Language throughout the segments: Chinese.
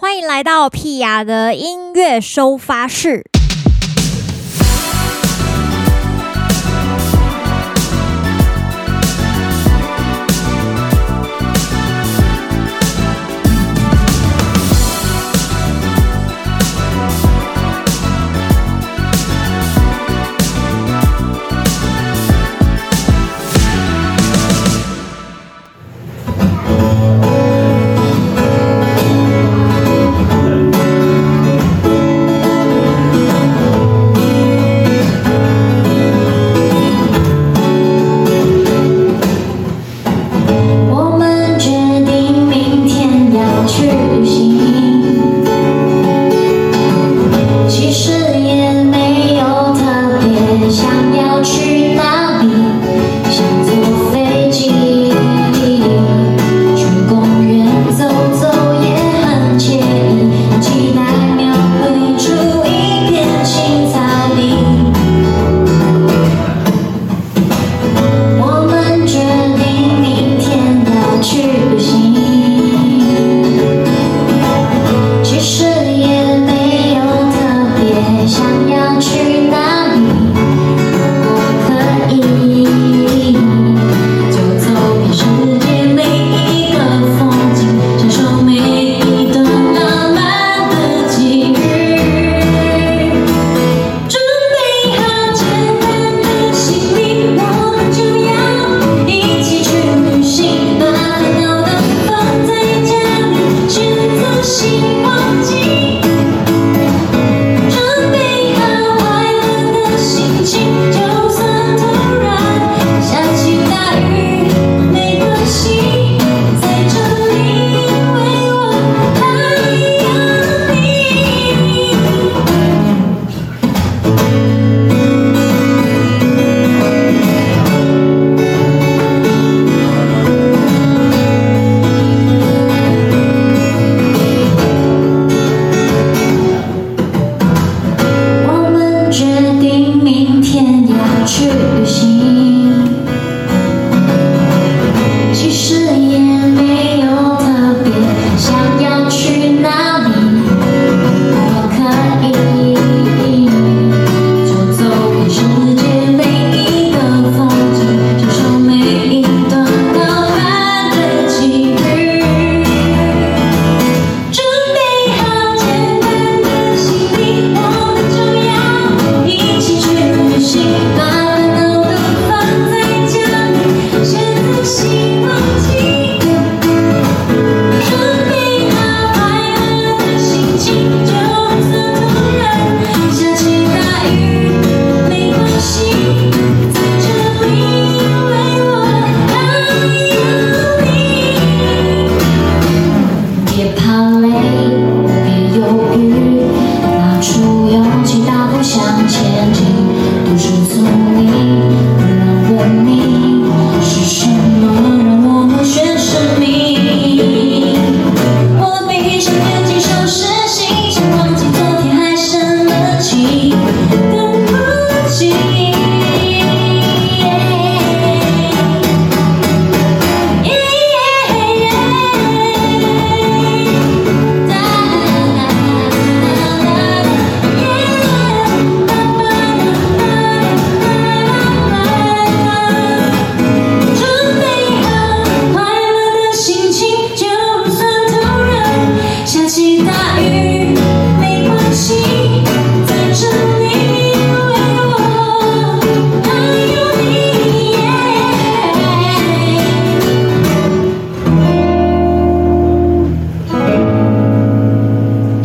欢迎来到屁雅的音乐收发室。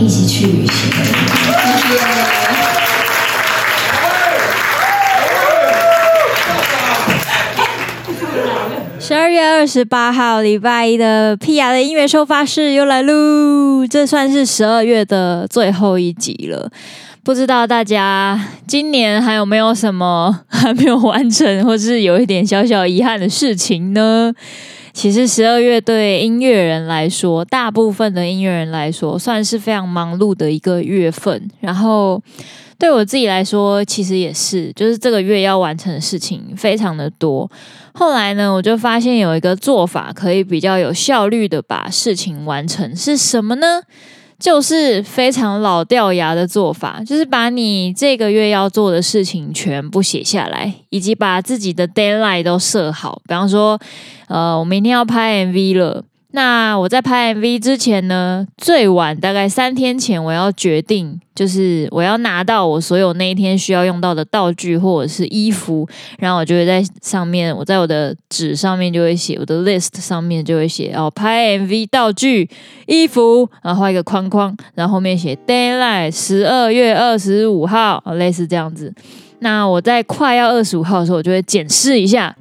一起去旅行十二月二十八号礼拜一的屁雅的音乐收发室又来喽，这算是十二月的最后一集了。不知道大家今年还有没有什么还没有完成，或是有一点小小遗憾的事情呢？其实十二月对音乐人来说，大部分的音乐人来说，算是非常忙碌的一个月份。然后对我自己来说，其实也是，就是这个月要完成的事情非常的多。后来呢，我就发现有一个做法可以比较有效率的把事情完成，是什么呢？就是非常老掉牙的做法，就是把你这个月要做的事情全部写下来，以及把自己的 deadline 都设好。比方说，呃，我明天要拍 MV 了。那我在拍 MV 之前呢，最晚大概三天前，我要决定，就是我要拿到我所有那一天需要用到的道具或者是衣服，然后我就会在上面，我在我的纸上面就会写，我的 list 上面就会写哦，拍 MV 道具、衣服，然后画一个框框，然后后面写 deadline 十二月二十五号，类似这样子。那我在快要二十五号的时候，我就会检视一下，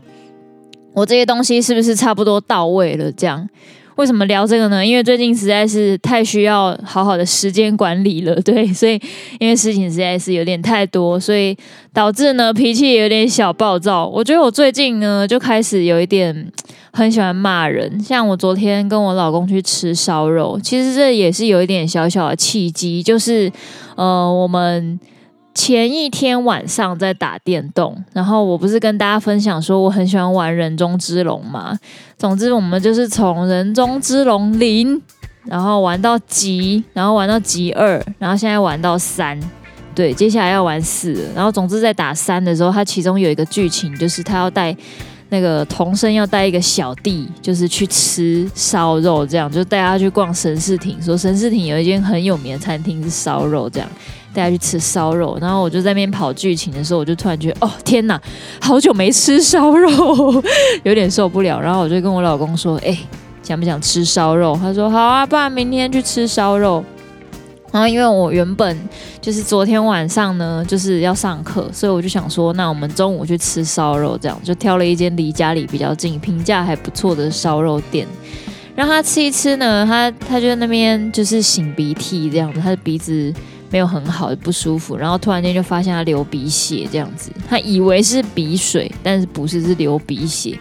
我这些东西是不是差不多到位了，这样。为什么聊这个呢？因为最近实在是太需要好好的时间管理了，对，所以因为事情实在是有点太多，所以导致呢脾气有点小暴躁。我觉得我最近呢就开始有一点很喜欢骂人，像我昨天跟我老公去吃烧肉，其实这也是有一点小小的契机，就是呃我们。前一天晚上在打电动，然后我不是跟大家分享说我很喜欢玩人中之龙吗？总之我们就是从人中之龙零，然后玩到极，然后玩到极二，然后现在玩到三，对，接下来要玩四。然后总之在打三的时候，它其中有一个剧情就是他要带那个童生要带一个小弟，就是去吃烧肉，这样就带他去逛神视町，说神视町有一间很有名的餐厅是烧肉这样。带他去吃烧肉，然后我就在那边跑剧情的时候，我就突然觉得，哦天哪，好久没吃烧肉，有点受不了。然后我就跟我老公说，哎，想不想吃烧肉？他说好啊，不然明天去吃烧肉。然后因为我原本就是昨天晚上呢，就是要上课，所以我就想说，那我们中午去吃烧肉，这样就挑了一间离家里比较近、评价还不错的烧肉店，让他吃一吃呢。他他就在那边就是擤鼻涕这样子，他的鼻子。没有很好，不舒服，然后突然间就发现他流鼻血这样子，他以为是鼻水，但是不是，是流鼻血，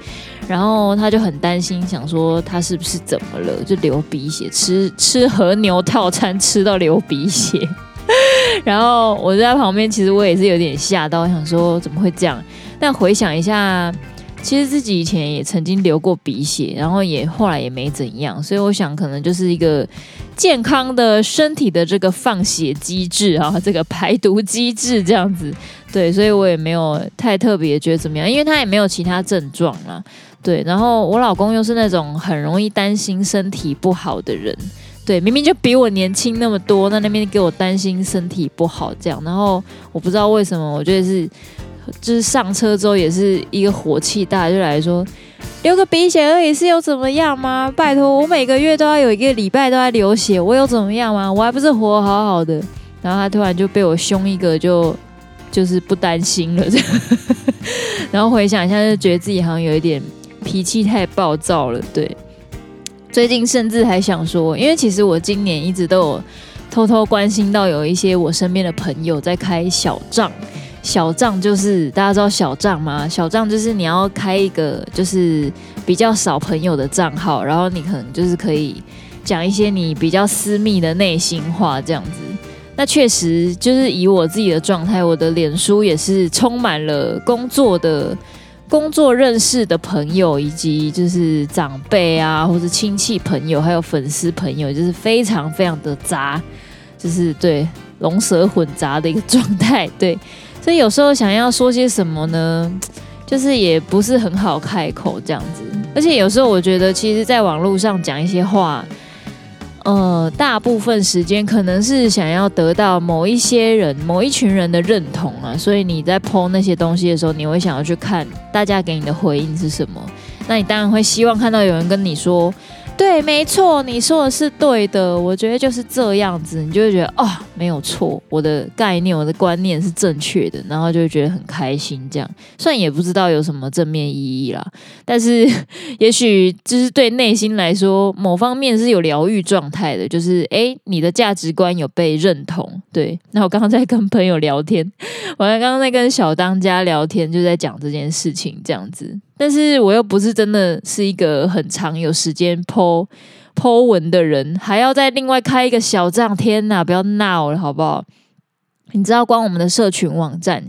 然后他就很担心，想说他是不是怎么了，就流鼻血，吃吃和牛套餐吃到流鼻血，然后我在旁边，其实我也是有点吓到，想说怎么会这样，但回想一下。其实自己以前也曾经流过鼻血，然后也后来也没怎样，所以我想可能就是一个健康的身体的这个放血机制啊，这个排毒机制这样子，对，所以我也没有太特别觉得怎么样，因为他也没有其他症状啦，对，然后我老公又是那种很容易担心身体不好的人，对，明明就比我年轻那么多，那那边给我担心身体不好这样，然后我不知道为什么，我觉得是。就是上车之后也是一个火气大，就来说流个鼻血而已，是有怎么样吗？拜托，我每个月都要有一个礼拜都在流血，我有怎么样吗？我还不是活好好的。然后他突然就被我凶一个就，就就是不担心了这。然后回想一下，就觉得自己好像有一点脾气太暴躁了。对，最近甚至还想说，因为其实我今年一直都有偷偷关心到有一些我身边的朋友在开小账。小账就是大家知道小账吗？小账就是你要开一个就是比较少朋友的账号，然后你可能就是可以讲一些你比较私密的内心话这样子。那确实就是以我自己的状态，我的脸书也是充满了工作的、工作认识的朋友，以及就是长辈啊，或者亲戚朋友，还有粉丝朋友，就是非常非常的杂，就是对龙蛇混杂的一个状态，对。所以有时候想要说些什么呢，就是也不是很好开口这样子。而且有时候我觉得，其实在网络上讲一些话，呃，大部分时间可能是想要得到某一些人、某一群人的认同啊。所以你在剖那些东西的时候，你会想要去看大家给你的回应是什么。那你当然会希望看到有人跟你说。对，没错，你说的是对的。我觉得就是这样子，你就会觉得哦，没有错，我的概念、我的观念是正确的，然后就会觉得很开心。这样，虽然也不知道有什么正面意义啦，但是也许就是对内心来说，某方面是有疗愈状态的。就是诶，你的价值观有被认同。对，那我刚刚在跟朋友聊天，我刚刚在跟小当家聊天，就在讲这件事情，这样子。但是我又不是真的是一个很长有时间剖剖文的人，还要再另外开一个小账，天哪，不要闹了好不好？你知道，光我们的社群网站，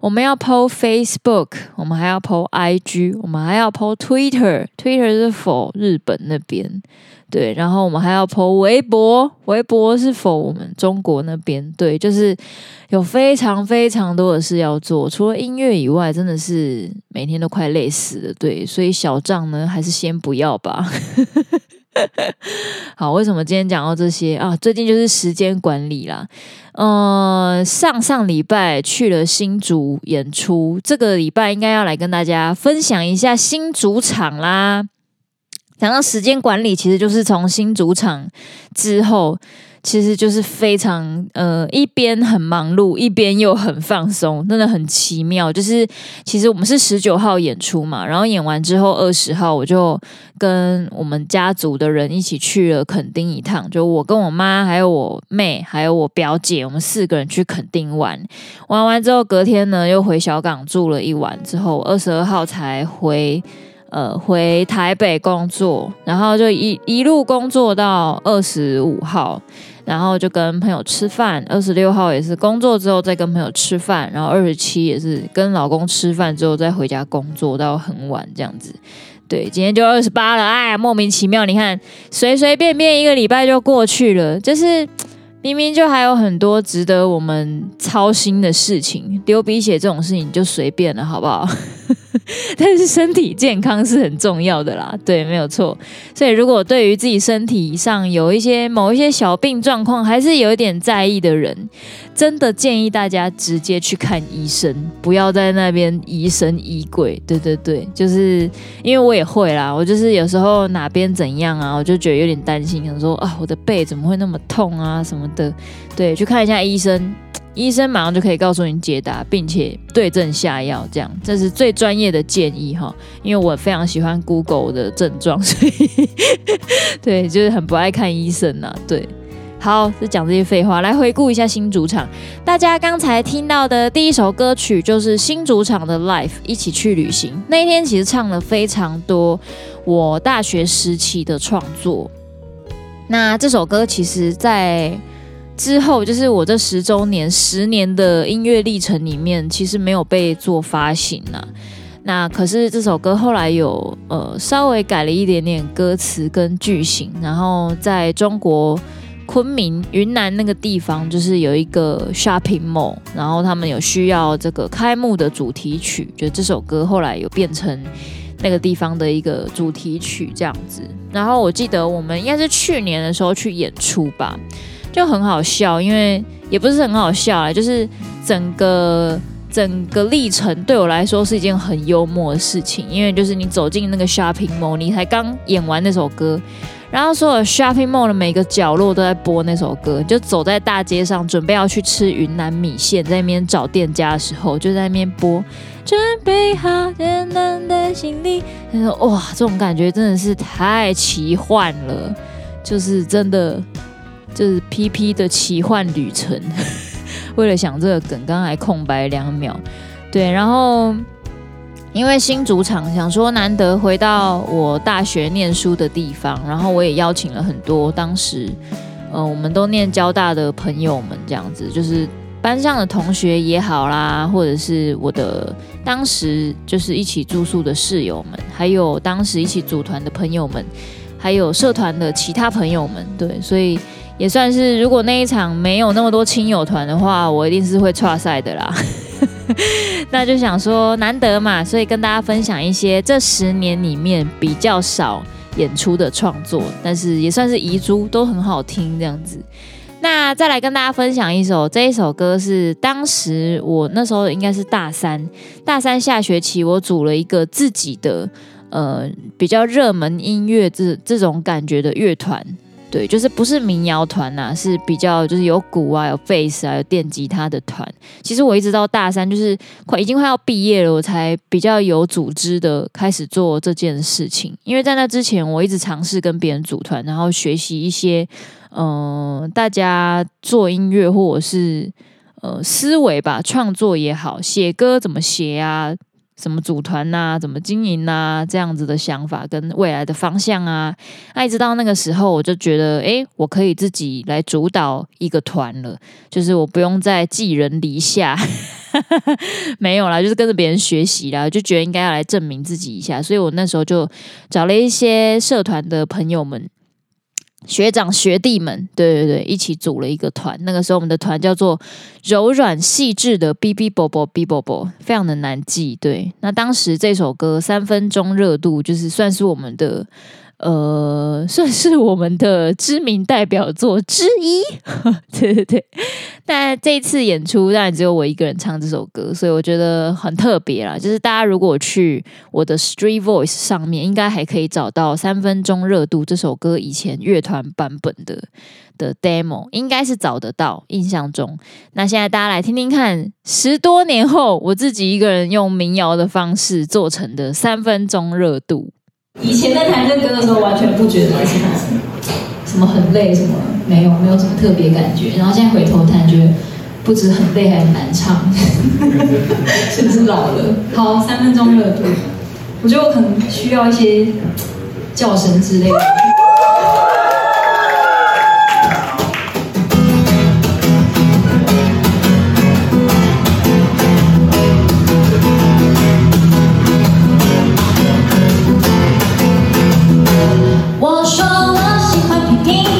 我们要 po Facebook，我们还要 po IG，我们还要 po Twitter，Twitter 是 for 日本那边，对，然后我们还要 po 微博，微博是 for 我们中国那边，对，就是有非常非常多的事要做，除了音乐以外，真的是每天都快累死了，对，所以小账呢，还是先不要吧。好，为什么今天讲到这些啊？最近就是时间管理啦。呃，上上礼拜去了新竹演出，这个礼拜应该要来跟大家分享一下新主场啦。讲到时间管理，其实就是从新主场之后。其实就是非常呃，一边很忙碌，一边又很放松，真的很奇妙。就是其实我们是十九号演出嘛，然后演完之后二十号我就跟我们家族的人一起去了垦丁一趟，就我跟我妈还有我妹还有我表姐，我们四个人去垦丁玩。玩完之后隔天呢又回小港住了一晚，之后二十二号才回。呃，回台北工作，然后就一一路工作到二十五号，然后就跟朋友吃饭。二十六号也是工作之后再跟朋友吃饭，然后二十七也是跟老公吃饭之后再回家工作到很晚这样子。对，今天就二十八了，哎，莫名其妙，你看随随便便一个礼拜就过去了，就是明明就还有很多值得我们操心的事情，流鼻血这种事情就随便了，好不好？但是身体健康是很重要的啦，对，没有错。所以如果对于自己身体上有一些某一些小病状况，还是有一点在意的人，真的建议大家直接去看医生，不要在那边疑神疑鬼。对对对，就是因为我也会啦，我就是有时候哪边怎样啊，我就觉得有点担心，想说啊，我的背怎么会那么痛啊什么的。对，去看一下医生。医生马上就可以告诉你解答，并且对症下药，这样这是最专业的建议哈。因为我非常喜欢 Google 的症状，所以对，就是很不爱看医生呐、啊。对，好，就讲这些废话，来回顾一下新主场。大家刚才听到的第一首歌曲就是新主场的《Life》，一起去旅行。那一天其实唱了非常多我大学时期的创作。那这首歌其实，在之后就是我这十周年、十年的音乐历程里面，其实没有被做发行了、那可是这首歌后来有呃稍微改了一点点歌词跟句型，然后在中国昆明、云南那个地方，就是有一个 shopping mall，然后他们有需要这个开幕的主题曲，就这首歌后来有变成那个地方的一个主题曲这样子。然后我记得我们应该是去年的时候去演出吧。就很好笑，因为也不是很好笑啊，就是整个整个历程对我来说是一件很幽默的事情。因为就是你走进那个 shopping mall，你才刚演完那首歌，然后所有 shopping mall 的每个角落都在播那首歌。就走在大街上，准备要去吃云南米线，在那边找店家的时候，就在那边播。准备好简单的行李，他说：“哇，这种感觉真的是太奇幻了，就是真的。”就是 PP 的奇幻旅程，为了想这个梗，刚刚还空白两秒。对，然后因为新主场，想说难得回到我大学念书的地方，然后我也邀请了很多当时，呃，我们都念交大的朋友们，这样子，就是班上的同学也好啦，或者是我的当时就是一起住宿的室友们，还有当时一起组团的朋友们，还有社团的其他朋友们，对，所以。也算是，如果那一场没有那么多亲友团的话，我一定是会剉赛的啦。那就想说难得嘛，所以跟大家分享一些这十年里面比较少演出的创作，但是也算是遗珠，都很好听这样子。那再来跟大家分享一首，这一首歌是当时我那时候应该是大三，大三下学期我组了一个自己的呃比较热门音乐这这种感觉的乐团。对，就是不是民谣团呐，是比较就是有鼓啊、有贝斯啊、有电吉他的团。其实我一直到大三，就是快已经快要毕业了，我才比较有组织的开始做这件事情。因为在那之前，我一直尝试跟别人组团，然后学习一些嗯、大家做音乐或者是呃思维吧，创作也好，写歌怎么写啊。怎么组团呐？怎么经营呐？这样子的想法跟未来的方向啊，那一直到那个时候，我就觉得，诶，我可以自己来主导一个团了，就是我不用再寄人篱下。没有啦，就是跟着别人学习啦，就觉得应该要来证明自己一下，所以我那时候就找了一些社团的朋友们。学长学弟们，对对对，一起组了一个团。那个时候我们的团叫做“柔软细致的 B B 啵啵 B 啵啵”，非常的难记。对，那当时这首歌三分钟热度，就是算是我们的。呃，算是我们的知名代表作之一，对 对对。但这一次演出当然只有我一个人唱这首歌，所以我觉得很特别啦。就是大家如果去我的 Street Voice 上面，应该还可以找到《三分钟热度》这首歌以前乐团版本的的 demo，应该是找得到。印象中，那现在大家来听听看，十多年后我自己一个人用民谣的方式做成的《三分钟热度》。以前在弹这歌的时候，完全不觉得什么什么很累，什么没有，没有什么特别感觉。然后现在回头弹，觉得不止很累，还很难唱，是不是老了？好，三分钟热度，我觉得我可能需要一些叫声之类的。我说我喜欢平平。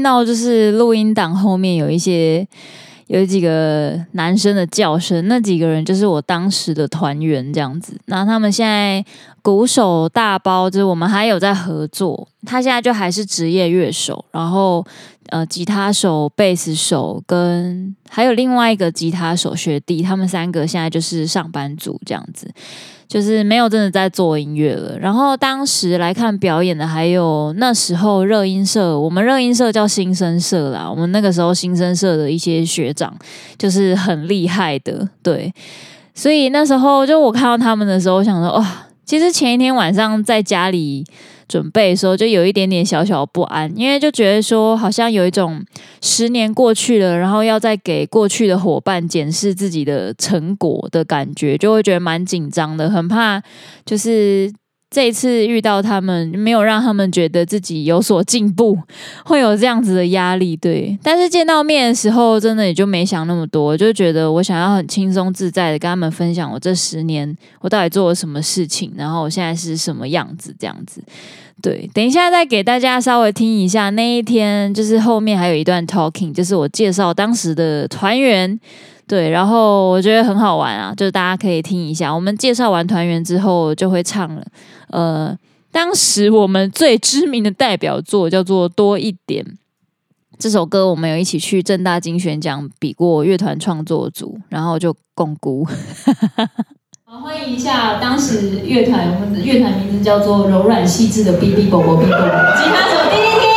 听到就是录音档后面有一些有几个男生的叫声，那几个人就是我当时的团员这样子。那他们现在鼓手大包，就是我们还有在合作，他现在就还是职业乐手，然后。呃，吉他手、贝斯手跟还有另外一个吉他手学弟，他们三个现在就是上班族这样子，就是没有真的在做音乐了。然后当时来看表演的还有那时候热音社，我们热音社叫新生社啦，我们那个时候新生社的一些学长就是很厉害的，对。所以那时候就我看到他们的时候，我想说哇，其实前一天晚上在家里。准备的时候就有一点点小小不安，因为就觉得说好像有一种十年过去了，然后要再给过去的伙伴检视自己的成果的感觉，就会觉得蛮紧张的，很怕就是。这一次遇到他们，没有让他们觉得自己有所进步，会有这样子的压力，对。但是见到面的时候，真的也就没想那么多，就觉得我想要很轻松自在的跟他们分享我这十年我到底做了什么事情，然后我现在是什么样子，这样子。对，等一下再给大家稍微听一下那一天，就是后面还有一段 talking，就是我介绍当时的团员。对，然后我觉得很好玩啊，就是大家可以听一下。我们介绍完团员之后，就会唱了。呃，当时我们最知名的代表作叫做《多一点》这首歌，我们有一起去正大金选奖比过乐团创作组，然后就共估。好，欢迎一下当时乐团，我们的乐团名字叫做柔软细致的 B B 宝宝 B B 吉他手叮叮叮。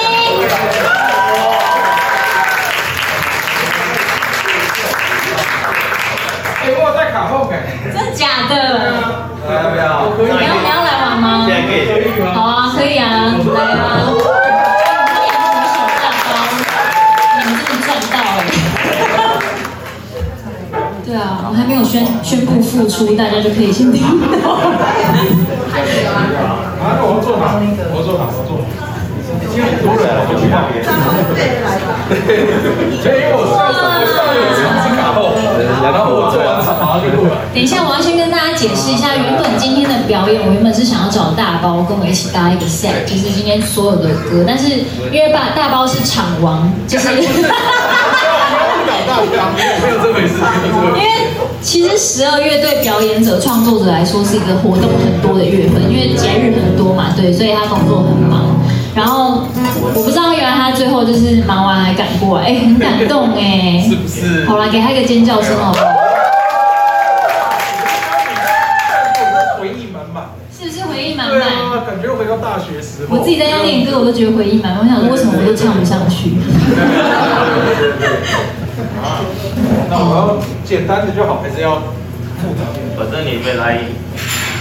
真的假的？要不要？你要你要来玩吗？现在可以。好啊，可以啊，来啊！你们真的赚到哎！对啊，我还没有宣宣布复出，大家就可以先听到。啊，我要做哪？我要做哪？我要做。已经很多人了，我去那边。所以我上我上有成绩卡后，然后我做。等一下，我要先跟大家解释一下，原本今天的表演，我原本是想要找大包跟我一起搭一个 set，就是今天所有的歌，但是因为大大包是场王，就是。没有这回事。因为其实十二月对表演者、创作者来说是一个活动很多的月份，因为节日很多嘛，对，所以他工作很忙。然后我不知道，原来他最后就是忙完还赶过来，哎，很感动哎，是不是？好了，给他一个尖叫声好不好？回忆满满，是不是回忆满满？对啊，感觉我自己在家练歌，我都觉得回忆满满。我想说，为什么我都唱不上去？那我要简单的就好，还是要复杂？反正你没来。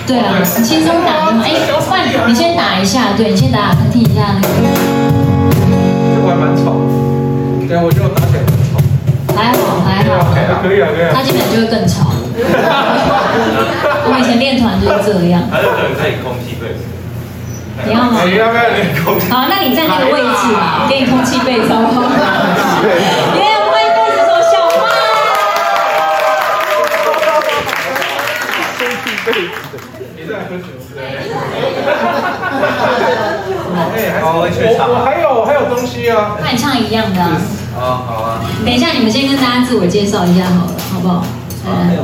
对啊，你轻松打嘛。哎，换你先打一下，对，你先打打看，听一下那个。这还蛮吵。对，我就打起来很吵。还好还好。可以啊可以啊。他基本就会更吵。我以前练团就是这样。还是等可以空气对。你要吗？你要不要练空气？好，那你在那个位置嘛，给你空气被子好不好？我还有还有东西啊，那你唱一样的啊，好啊。等一下，你们先跟大家自我介绍一下好了，好不好？嗯。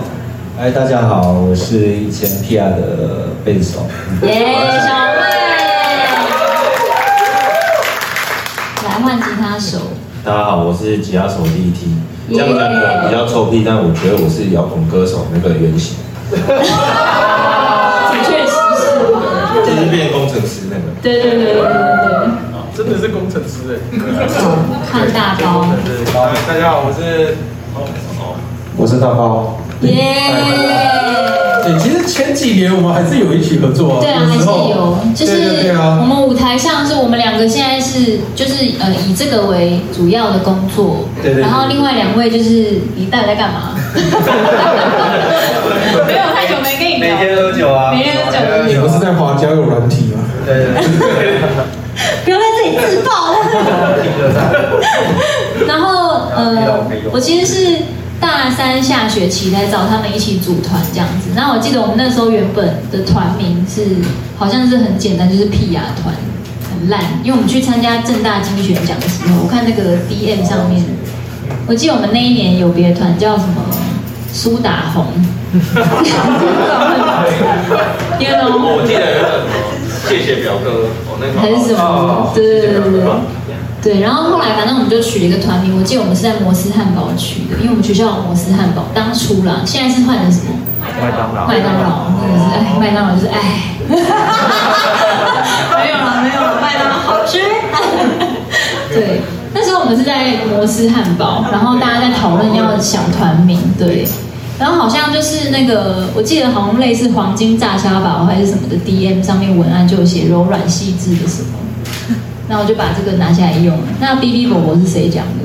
哎，大家好，我是以前 PR 的贝斯手。耶，小妹。来换吉他手。大家好，我是吉他手 DT。这样讲比较臭屁，但我觉得我是摇滚歌手那个原型。就是变工程师那个，对对对对对对，真的是工程师哎，看大包，大家好，我是，我是大包，耶。对其实前几年我们还是有一起合作，啊对啊，还是有，就是我们舞台上是我们两个现在是就是呃以这个为主要的工作，对对，然后另外两位就是你到底在干嘛？没有太久没跟你聊，每天喝酒啊，每天喝酒，你不是在滑交友软体吗？对对对，不要在这里自爆 了。然后呃，我其实是。大三下学期来找他们一起组团这样子，然后我记得我们那时候原本的团名是好像是很简单，就是屁牙团，很烂，因为我们去参加正大金选奖的时候，我看那个 DM 上面，我记得我们那一年有别的团叫什么苏打红，因为呢，我记得谢谢表哥，哦那个还是什么，对对对对对。然后后来反正我们就取了一个团名，我记得我们是在摩斯汉堡取的，因为我们学校有摩斯汉堡，当初啦，现在是换成什么？麦当劳。麦当劳，真的是哎，麦当劳就是哎，没有了没有了，麦当劳好吃。对，那时候我们是在摩斯汉堡，然后大家在讨论要想团名，对，然后好像就是那个，我记得好像类似黄金炸虾堡还是什么的 DM 上面文案就有写柔软细致的什么。那我就把这个拿下来用。那 B B 伯伯是谁讲的？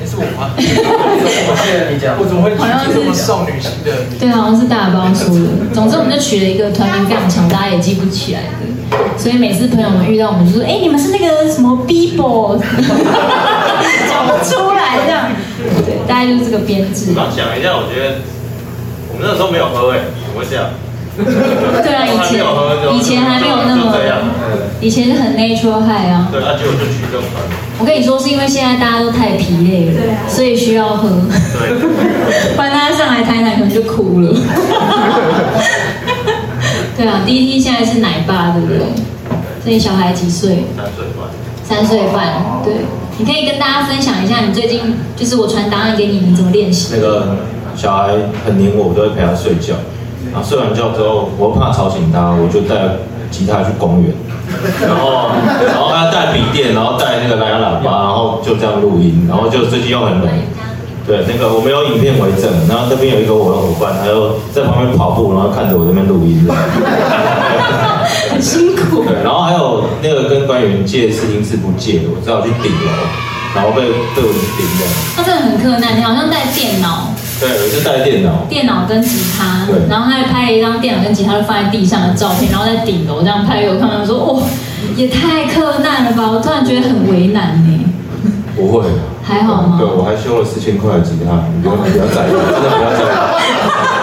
也是我吗？我记得你讲，我怎么会好像是少女型的？对，好像是大包说的。总之，我们就取了一个团名非常强，大家也记不起来的。所以每次朋友们遇到我们，就说：“哎，你们是那个什么 B 伯？” 讲不出来这样。对，大概就是这个编制。我想一下，我觉得我们那时候没有喝诶，怎么会这样？对啊，以前以前还没有那么，以前是很 natural high 啊。对，那就就取这种团。我跟你说，是因为现在大家都太疲累了，所以需要喝。对，不然大家上来台南可能就哭了。对啊，第一梯现在是奶爸，对不对？所以小孩几岁？三岁半。三岁半，对。你可以跟大家分享一下，你最近就是我传答案给你，你怎么练习？那个小孩很黏我，我都会陪他睡觉。然后睡完觉之后，我怕吵醒他，我就带吉他去公园，然后 然后他带笔电，然后带那个蓝牙喇叭，然后就这样录音，然后就最近又很冷，对，那个我们有影片为证，然后这边有一个我的伙伴，他又在旁边跑步，然后看着我这边录音，很辛苦。对，然后还有那个跟官员借试音室不借的，我只好去顶楼，然后被被我顶的。他真的很克难，你好像带电脑。对，我是带电脑，电脑跟吉他，对，然后他还拍了一张电脑跟吉他都放在地上的照片，然后在顶楼这样拍给我看，他说：“哦，也太克难了吧！”我突然觉得很为难呢。不会，还好吗？对，我还修了四千块的吉他，你不用不要在意，真的不要在意。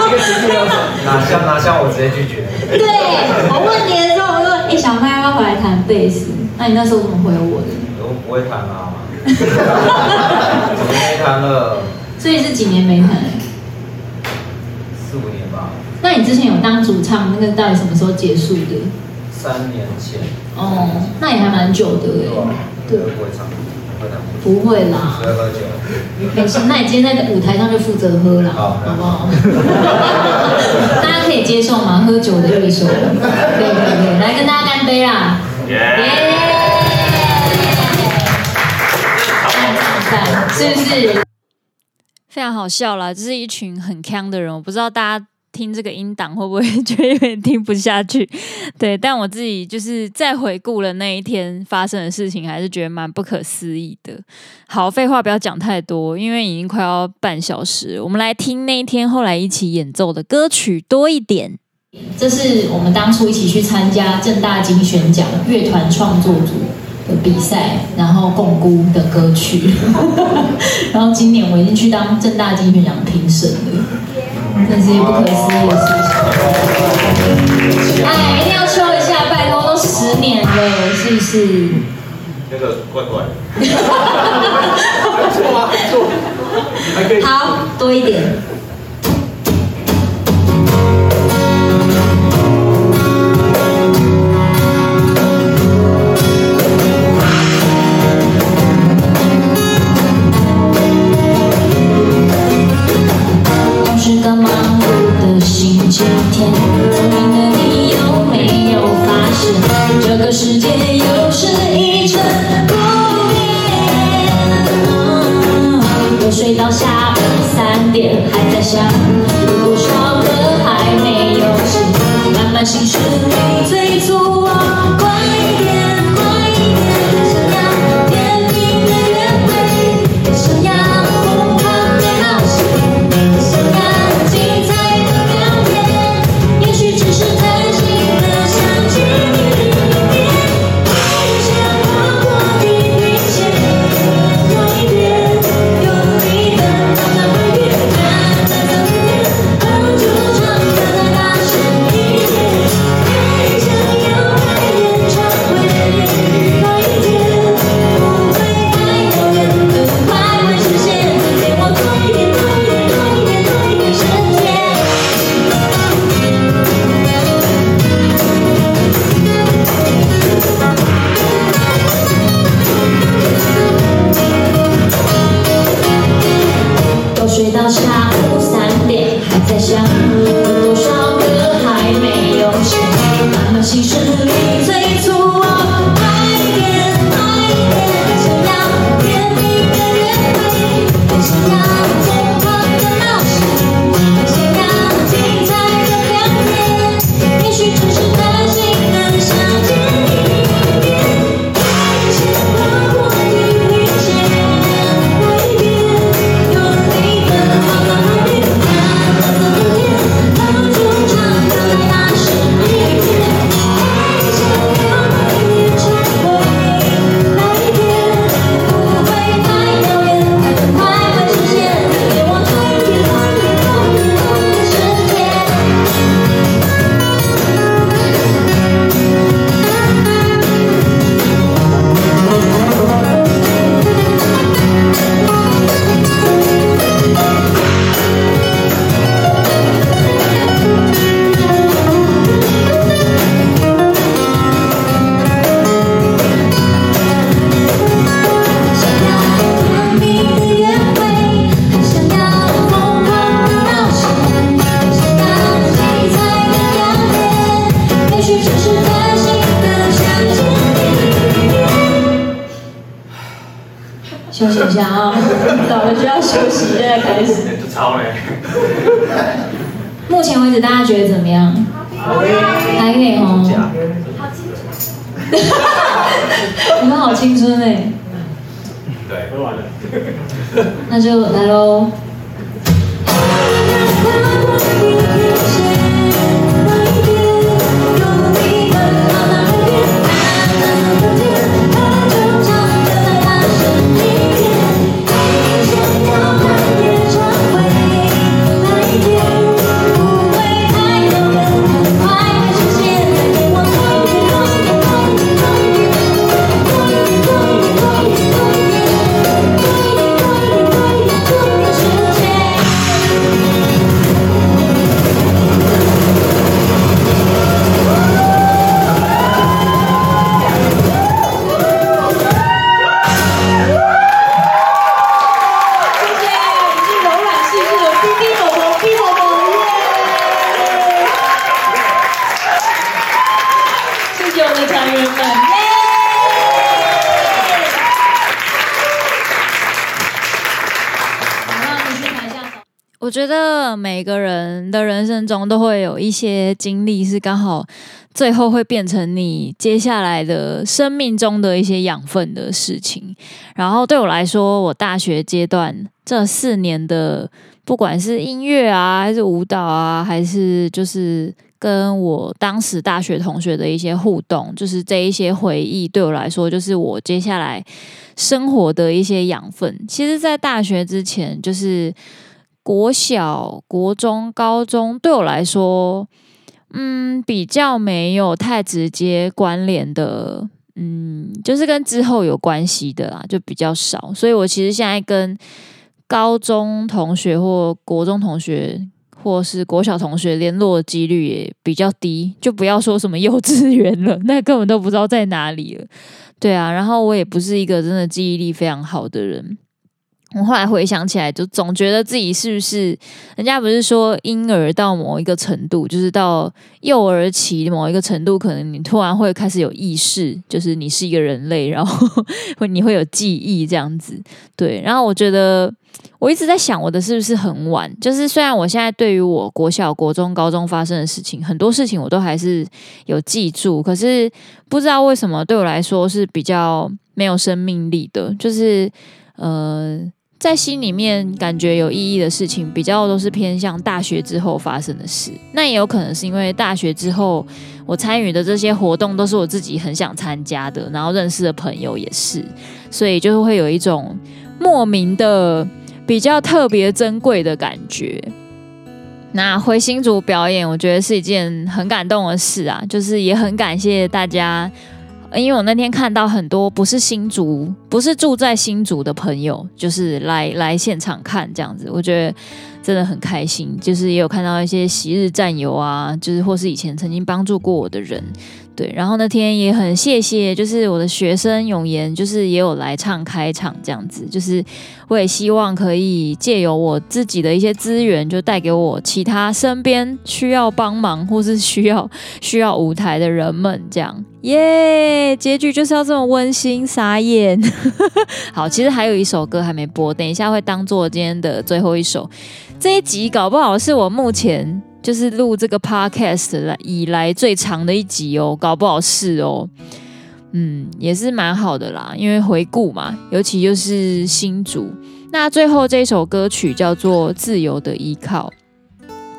这个时间要拿下拿下，我直接拒绝。对，我问你的时候，我说：“哎，小麦要不要回来弹贝斯？”那你那时候怎么回我的？我不会弹啊。怎么没弹了？所以是几年没弹？四五年吧。那你之前有当主唱，那个到底什么时候结束的？三年前。哦，那也还蛮久的哎。对，不会唱，不会唱。不会啦。不会喝酒。没事，那你今天在舞台上就负责喝啦，好不好？大家可以接受吗？喝酒的乐手。对对对，来跟大家干杯啦！耶！是不是？非常好笑啦，这是一群很锵的人，我不知道大家听这个音档会不会觉得有点听不下去，对，但我自己就是再回顾了那一天发生的事情，还是觉得蛮不可思议的。好，废话不要讲太多，因为已经快要半小时，我们来听那一天后来一起演奏的歌曲多一点。这是我们当初一起去参加正大金选奖乐团创作组的比赛，然后共估的歌曲，然后今年我已经去当正大金曲奖评审了，这是一不可思议的事情。哎，一定要说一下，拜托，都十年了，是不是？那个怪怪的。错啊，错。好，多一点。想。需要休息，现在开始。超嘞！目前为止，大家觉得怎么样？还可以哦。你们好青春哎！对，喝完了。那就来喽。觉得每个人的人生中都会有一些经历，是刚好最后会变成你接下来的生命中的一些养分的事情。然后对我来说，我大学阶段这四年的，不管是音乐啊，还是舞蹈啊，还是就是跟我当时大学同学的一些互动，就是这一些回忆，对我来说，就是我接下来生活的一些养分。其实，在大学之前，就是。国小、国中、高中对我来说，嗯，比较没有太直接关联的，嗯，就是跟之后有关系的啦，就比较少。所以我其实现在跟高中同学或国中同学或是国小同学联络的几率也比较低，就不要说什么幼稚园了，那根本都不知道在哪里了。对啊，然后我也不是一个真的记忆力非常好的人。我后来回想起来，就总觉得自己是不是？人家不是说婴儿到某一个程度，就是到幼儿期某一个程度，可能你突然会开始有意识，就是你是一个人类，然后 会你会有记忆这样子。对，然后我觉得我一直在想，我的是不是很晚？就是虽然我现在对于我国小、国中、高中发生的事情，很多事情我都还是有记住，可是不知道为什么对我来说是比较没有生命力的，就是呃。在心里面感觉有意义的事情，比较都是偏向大学之后发生的事。那也有可能是因为大学之后，我参与的这些活动都是我自己很想参加的，然后认识的朋友也是，所以就是会有一种莫名的比较特别珍贵的感觉。那回新竹表演，我觉得是一件很感动的事啊，就是也很感谢大家。因为我那天看到很多不是新竹，不是住在新竹的朋友，就是来来现场看这样子，我觉得真的很开心。就是也有看到一些昔日战友啊，就是或是以前曾经帮助过我的人。对，然后那天也很谢谢，就是我的学生永言，就是也有来唱开场这样子，就是我也希望可以借由我自己的一些资源，就带给我其他身边需要帮忙或是需要需要舞台的人们，这样耶，结局就是要这么温馨，傻眼。好，其实还有一首歌还没播，等一下会当做今天的最后一首。这一集搞不好是我目前。就是录这个 podcast 来以来最长的一集哦，搞不好是哦，嗯，也是蛮好的啦，因为回顾嘛，尤其就是新竹。那最后这首歌曲叫做《自由的依靠》，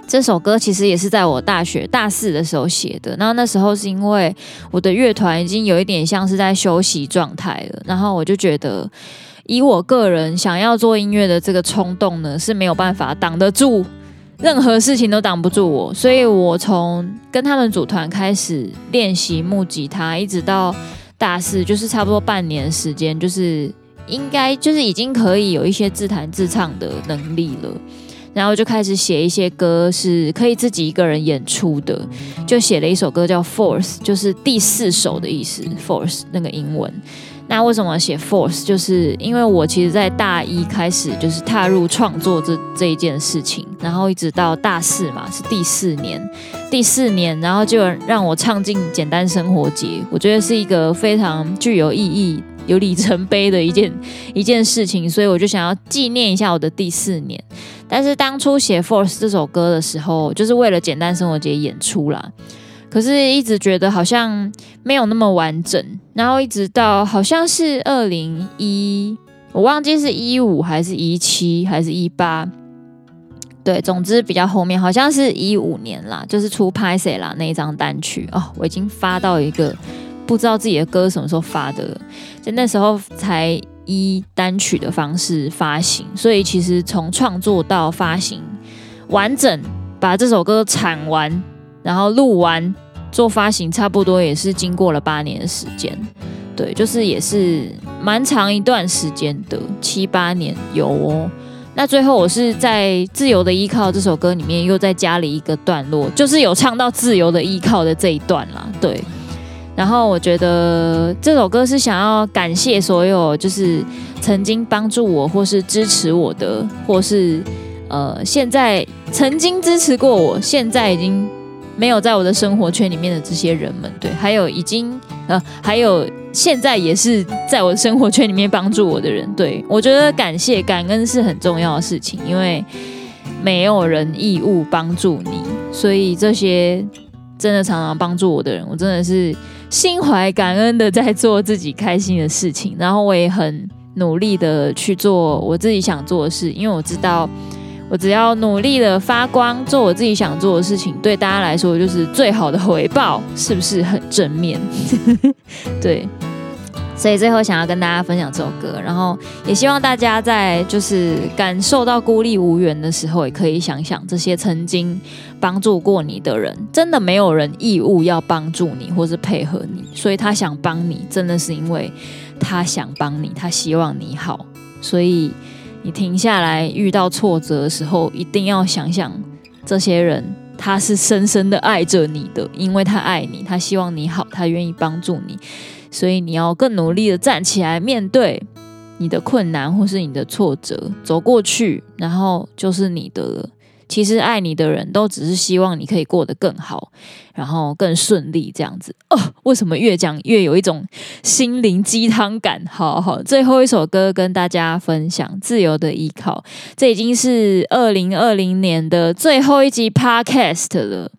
这首歌其实也是在我大学大四的时候写的。然后那时候是因为我的乐团已经有一点像是在休息状态了，然后我就觉得，以我个人想要做音乐的这个冲动呢，是没有办法挡得住。任何事情都挡不住我，所以我从跟他们组团开始练习木吉他，一直到大四，就是差不多半年时间，就是应该就是已经可以有一些自弹自唱的能力了。然后就开始写一些歌，是可以自己一个人演出的，就写了一首歌叫《Force》，就是第四首的意思，《Force》那个英文。那为什么写 Force？就是因为我其实，在大一开始就是踏入创作这这一件事情，然后一直到大四嘛，是第四年，第四年，然后就让我唱进简单生活节，我觉得是一个非常具有意义、有里程碑的一件一件事情，所以我就想要纪念一下我的第四年。但是当初写《Force》这首歌的时候，就是为了简单生活节演出啦。可是一直觉得好像没有那么完整，然后一直到好像是二零一，我忘记是一五还是一七还是一八。对，总之比较后面，好像是一五年啦，就是出《拍谢啦》那一张单曲哦，我已经发到一个不知道自己的歌什么时候发的，就那时候才以单曲的方式发行，所以其实从创作到发行完整把这首歌产完，然后录完做发行，差不多也是经过了八年的时间，对，就是也是蛮长一段时间的，七八年有哦。那最后我是在《自由的依靠》这首歌里面又再加了一个段落，就是有唱到“自由的依靠”的这一段啦。对，然后我觉得这首歌是想要感谢所有就是曾经帮助我或是支持我的，或是呃现在曾经支持过我，现在已经没有在我的生活圈里面的这些人们。对，还有已经呃还有。现在也是在我的生活圈里面帮助我的人，对，我觉得感谢感恩是很重要的事情，因为没有人义务帮助你，所以这些真的常常帮助我的人，我真的是心怀感恩的在做自己开心的事情，然后我也很努力的去做我自己想做的事，因为我知道。我只要努力的发光，做我自己想做的事情，对大家来说就是最好的回报，是不是很正面？对，所以最后想要跟大家分享这首歌，然后也希望大家在就是感受到孤立无援的时候，也可以想想这些曾经帮助过你的人，真的没有人义务要帮助你或是配合你，所以他想帮你，真的是因为他想帮你，他希望你好，所以。你停下来，遇到挫折的时候，一定要想想这些人，他是深深的爱着你的，因为他爱你，他希望你好，他愿意帮助你，所以你要更努力的站起来，面对你的困难或是你的挫折，走过去，然后就是你的了。其实爱你的人都只是希望你可以过得更好，然后更顺利这样子。哦，为什么越讲越有一种心灵鸡汤感？好好，最后一首歌跟大家分享《自由的依靠》，这已经是二零二零年的最后一集 Podcast 了。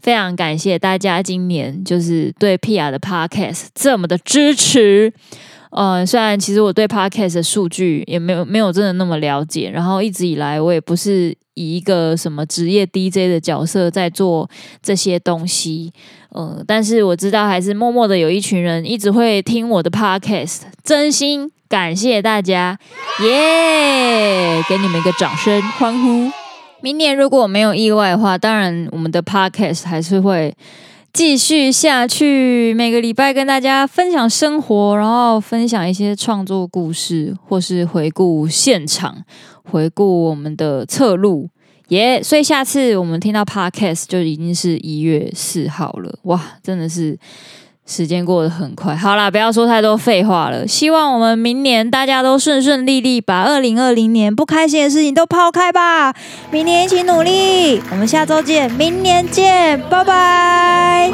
非常感谢大家今年就是对 Pia 的 Podcast 这么的支持。嗯，虽然其实我对 Podcast 的数据也没有没有真的那么了解，然后一直以来我也不是。以一个什么职业 DJ 的角色在做这些东西，呃，但是我知道还是默默的有一群人一直会听我的 Podcast，真心感谢大家，耶、给你们一个掌声欢呼。明年如果没有意外的话，当然我们的 Podcast 还是会继续下去，每个礼拜跟大家分享生活，然后分享一些创作故事，或是回顾现场。回顾我们的侧路，耶、所以下次我们听到 podcast 就已经是一月四号了，哇，真的是时间过得很快。好啦，不要说太多废话了。希望我们明年大家都顺顺利利，把二零二零年不开心的事情都抛开吧。明年一起努力，我们下周见，明年见，拜拜。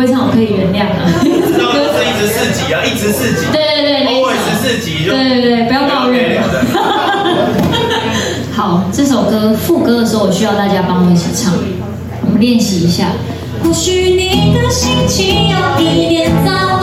会。唱，我可以原谅啊。知道是一直四级啊，一直四级。对对对，偶尔十四级。对对对，不要抱怨。好，这首歌副歌的时候，我需要大家帮我一起唱，我们练习一下。或许你的心情有一点糟。